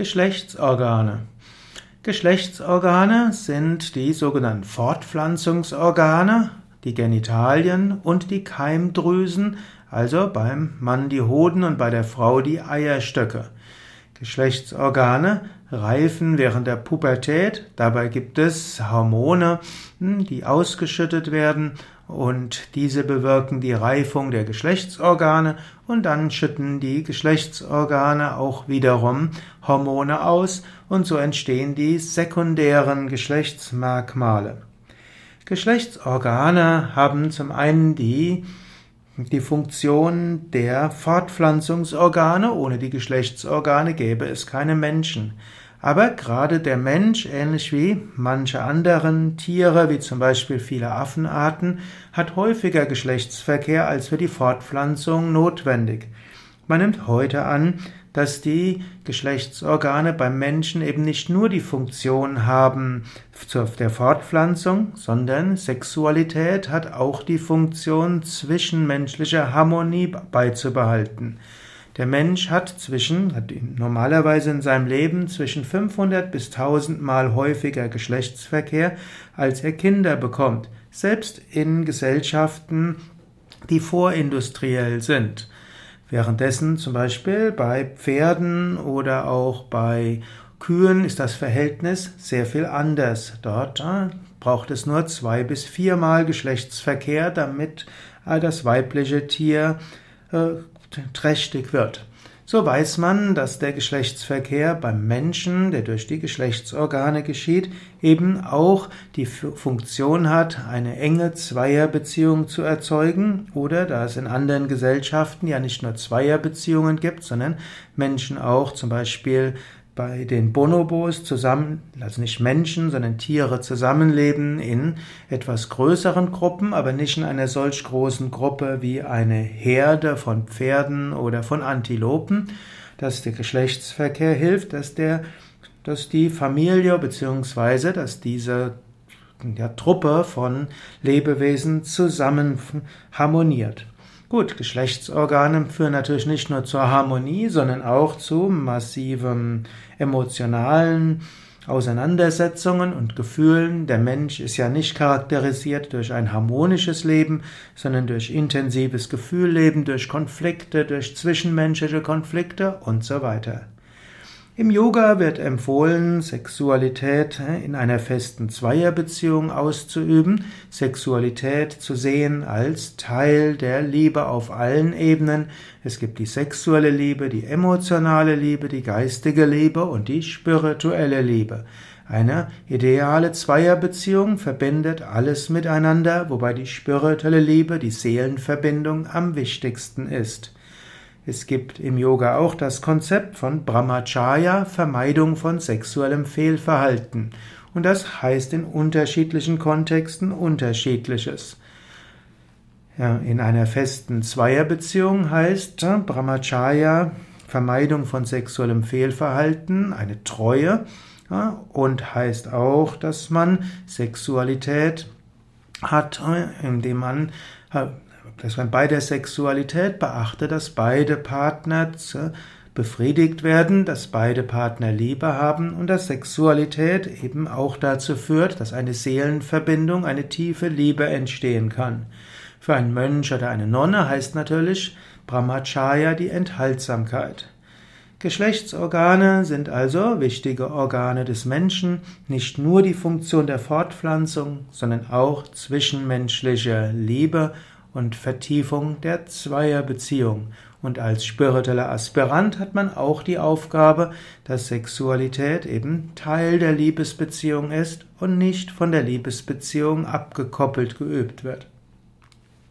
Geschlechtsorgane. Geschlechtsorgane sind die sogenannten Fortpflanzungsorgane, die Genitalien und die Keimdrüsen, also beim Mann die Hoden und bei der Frau die Eierstöcke. Geschlechtsorgane reifen während der Pubertät. Dabei gibt es Hormone, hm, die ausgeschüttet werden und diese bewirken die Reifung der Geschlechtsorgane und dann schütten die Geschlechtsorgane auch wiederum Hormone aus und so entstehen die sekundären Geschlechtsmerkmale. Geschlechtsorgane haben zum einen die die Funktion der Fortpflanzungsorgane. Ohne die Geschlechtsorgane gäbe es keine Menschen. Aber gerade der Mensch, ähnlich wie manche anderen Tiere, wie zum Beispiel viele Affenarten, hat häufiger Geschlechtsverkehr als für die Fortpflanzung notwendig. Man nimmt heute an, dass die Geschlechtsorgane beim Menschen eben nicht nur die Funktion haben der Fortpflanzung, sondern Sexualität hat auch die Funktion, zwischenmenschliche Harmonie beizubehalten. Der Mensch hat zwischen, hat normalerweise in seinem Leben zwischen 500 bis 1000 Mal häufiger Geschlechtsverkehr, als er Kinder bekommt. Selbst in Gesellschaften, die vorindustriell sind. Währenddessen zum Beispiel bei Pferden oder auch bei Kühen ist das Verhältnis sehr viel anders. Dort äh, braucht es nur zwei bis viermal Geschlechtsverkehr, damit äh, das weibliche Tier äh, trächtig wird. So weiß man, dass der Geschlechtsverkehr beim Menschen, der durch die Geschlechtsorgane geschieht, eben auch die Funktion hat, eine enge Zweierbeziehung zu erzeugen oder da es in anderen Gesellschaften ja nicht nur Zweierbeziehungen gibt, sondern Menschen auch zum Beispiel bei den Bonobos zusammen, also nicht Menschen, sondern Tiere zusammenleben in etwas größeren Gruppen, aber nicht in einer solch großen Gruppe wie eine Herde von Pferden oder von Antilopen, dass der Geschlechtsverkehr hilft, dass der, dass die Familie beziehungsweise dass diese ja, Truppe von Lebewesen zusammen harmoniert. Gut, Geschlechtsorgane führen natürlich nicht nur zur Harmonie, sondern auch zu massivem emotionalen Auseinandersetzungen und Gefühlen. Der Mensch ist ja nicht charakterisiert durch ein harmonisches Leben, sondern durch intensives Gefühlleben, durch Konflikte, durch zwischenmenschliche Konflikte und so weiter. Im Yoga wird empfohlen, Sexualität in einer festen Zweierbeziehung auszuüben, Sexualität zu sehen als Teil der Liebe auf allen Ebenen. Es gibt die sexuelle Liebe, die emotionale Liebe, die geistige Liebe und die spirituelle Liebe. Eine ideale Zweierbeziehung verbindet alles miteinander, wobei die spirituelle Liebe, die Seelenverbindung am wichtigsten ist. Es gibt im Yoga auch das Konzept von Brahmacharya, Vermeidung von sexuellem Fehlverhalten. Und das heißt in unterschiedlichen Kontexten unterschiedliches. Ja, in einer festen Zweierbeziehung heißt Brahmacharya Vermeidung von sexuellem Fehlverhalten, eine Treue ja, und heißt auch, dass man Sexualität hat, indem man dass man bei der Sexualität beachtet, dass beide Partner befriedigt werden, dass beide Partner Liebe haben und dass Sexualität eben auch dazu führt, dass eine Seelenverbindung, eine tiefe Liebe entstehen kann. Für einen Mönch oder eine Nonne heißt natürlich Brahmacharya die Enthaltsamkeit. Geschlechtsorgane sind also wichtige Organe des Menschen, nicht nur die Funktion der Fortpflanzung, sondern auch zwischenmenschliche Liebe und Vertiefung der Zweierbeziehung. Und als spiritueller Aspirant hat man auch die Aufgabe, dass Sexualität eben Teil der Liebesbeziehung ist und nicht von der Liebesbeziehung abgekoppelt geübt wird.